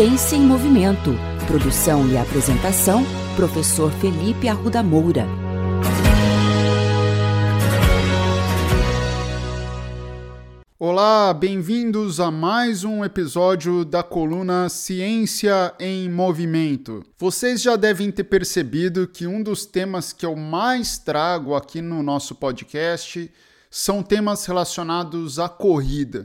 Ciência em Movimento. Produção e apresentação, professor Felipe Arruda Moura. Olá, bem-vindos a mais um episódio da coluna Ciência em Movimento. Vocês já devem ter percebido que um dos temas que eu mais trago aqui no nosso podcast são temas relacionados à corrida.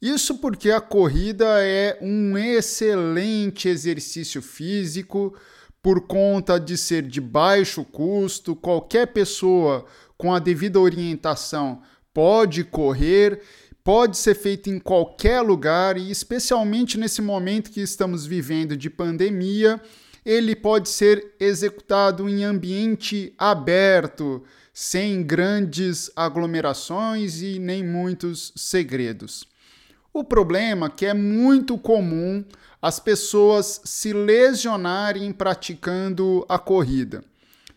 Isso porque a corrida é um excelente exercício físico por conta de ser de baixo custo, qualquer pessoa com a devida orientação pode correr pode ser feito em qualquer lugar e, especialmente nesse momento que estamos vivendo de pandemia, ele pode ser executado em ambiente aberto, sem grandes aglomerações e nem muitos segredos. O problema é que é muito comum as pessoas se lesionarem praticando a corrida.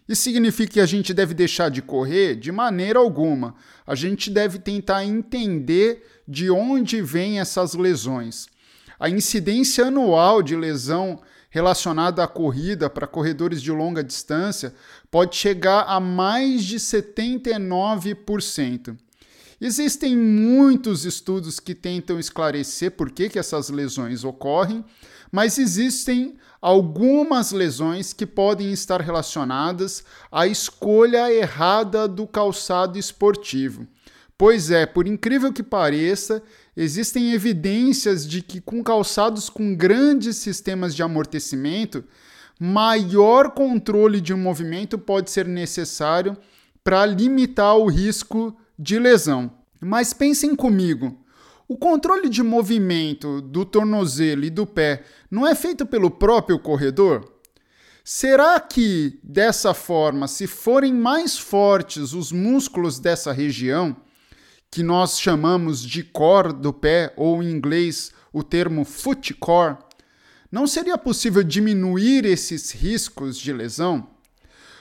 Isso significa que a gente deve deixar de correr? De maneira alguma. A gente deve tentar entender de onde vêm essas lesões. A incidência anual de lesão relacionada à corrida para corredores de longa distância pode chegar a mais de 79%. Existem muitos estudos que tentam esclarecer por que, que essas lesões ocorrem, mas existem algumas lesões que podem estar relacionadas à escolha errada do calçado esportivo. Pois é, por incrível que pareça, existem evidências de que com calçados com grandes sistemas de amortecimento, maior controle de um movimento pode ser necessário para limitar o risco de lesão. Mas pensem comigo, o controle de movimento do tornozelo e do pé não é feito pelo próprio corredor? Será que, dessa forma, se forem mais fortes os músculos dessa região, que nós chamamos de core do pé, ou em inglês o termo foot core, não seria possível diminuir esses riscos de lesão?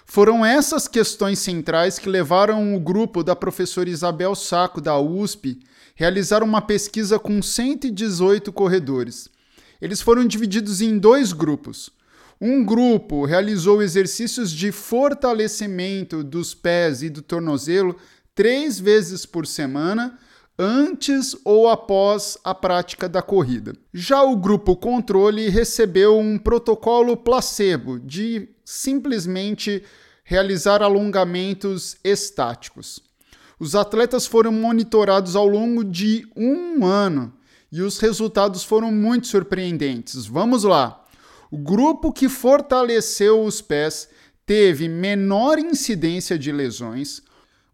Foram essas questões centrais que levaram o grupo da professora Isabel Saco, da USP, realizaram uma pesquisa com 118 corredores. Eles foram divididos em dois grupos. Um grupo realizou exercícios de fortalecimento dos pés e do tornozelo três vezes por semana, antes ou após a prática da corrida. Já o grupo controle recebeu um protocolo placebo de simplesmente realizar alongamentos estáticos. Os atletas foram monitorados ao longo de um ano e os resultados foram muito surpreendentes. Vamos lá! O grupo que fortaleceu os pés teve menor incidência de lesões,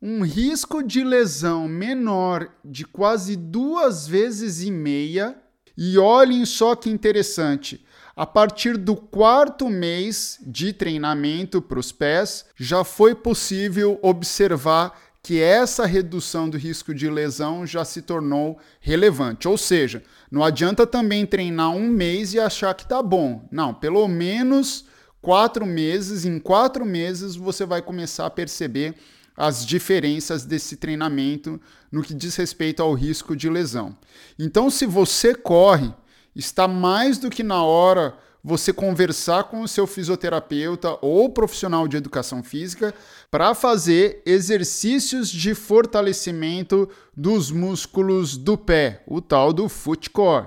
um risco de lesão menor de quase duas vezes e meia. E olhem só que interessante: a partir do quarto mês de treinamento para os pés, já foi possível observar que essa redução do risco de lesão já se tornou relevante. Ou seja, não adianta também treinar um mês e achar que tá bom. Não, pelo menos quatro meses. Em quatro meses você vai começar a perceber as diferenças desse treinamento no que diz respeito ao risco de lesão. Então, se você corre, está mais do que na hora você conversar com o seu fisioterapeuta ou profissional de educação física para fazer exercícios de fortalecimento dos músculos do pé, o tal do foot core.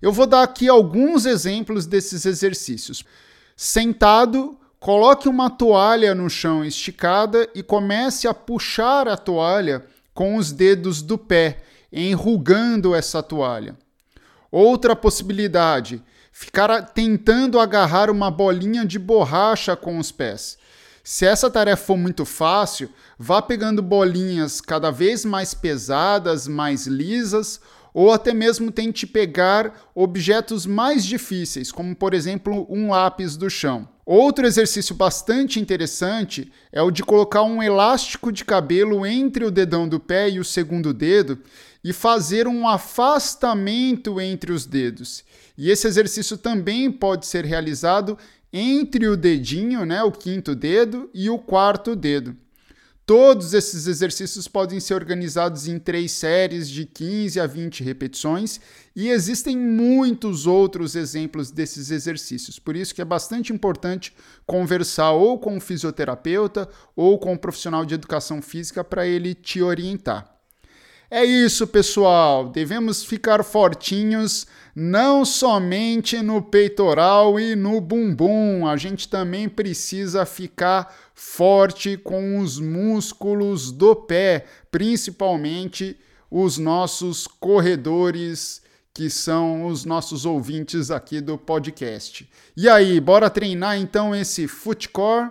Eu vou dar aqui alguns exemplos desses exercícios. Sentado, coloque uma toalha no chão esticada e comece a puxar a toalha com os dedos do pé, enrugando essa toalha. Outra possibilidade, ficar tentando agarrar uma bolinha de borracha com os pés. Se essa tarefa for muito fácil, vá pegando bolinhas cada vez mais pesadas, mais lisas, ou até mesmo tente pegar objetos mais difíceis, como por exemplo um lápis do chão. Outro exercício bastante interessante é o de colocar um elástico de cabelo entre o dedão do pé e o segundo dedo e fazer um afastamento entre os dedos. E esse exercício também pode ser realizado entre o dedinho, né, o quinto dedo, e o quarto dedo. Todos esses exercícios podem ser organizados em três séries de 15 a 20 repetições e existem muitos outros exemplos desses exercícios. Por isso que é bastante importante conversar ou com o fisioterapeuta ou com o profissional de educação física para ele te orientar. É isso, pessoal. Devemos ficar fortinhos, não somente no peitoral e no bumbum. A gente também precisa ficar forte com os músculos do pé, principalmente os nossos corredores, que são os nossos ouvintes aqui do podcast. E aí, bora treinar então esse footcore?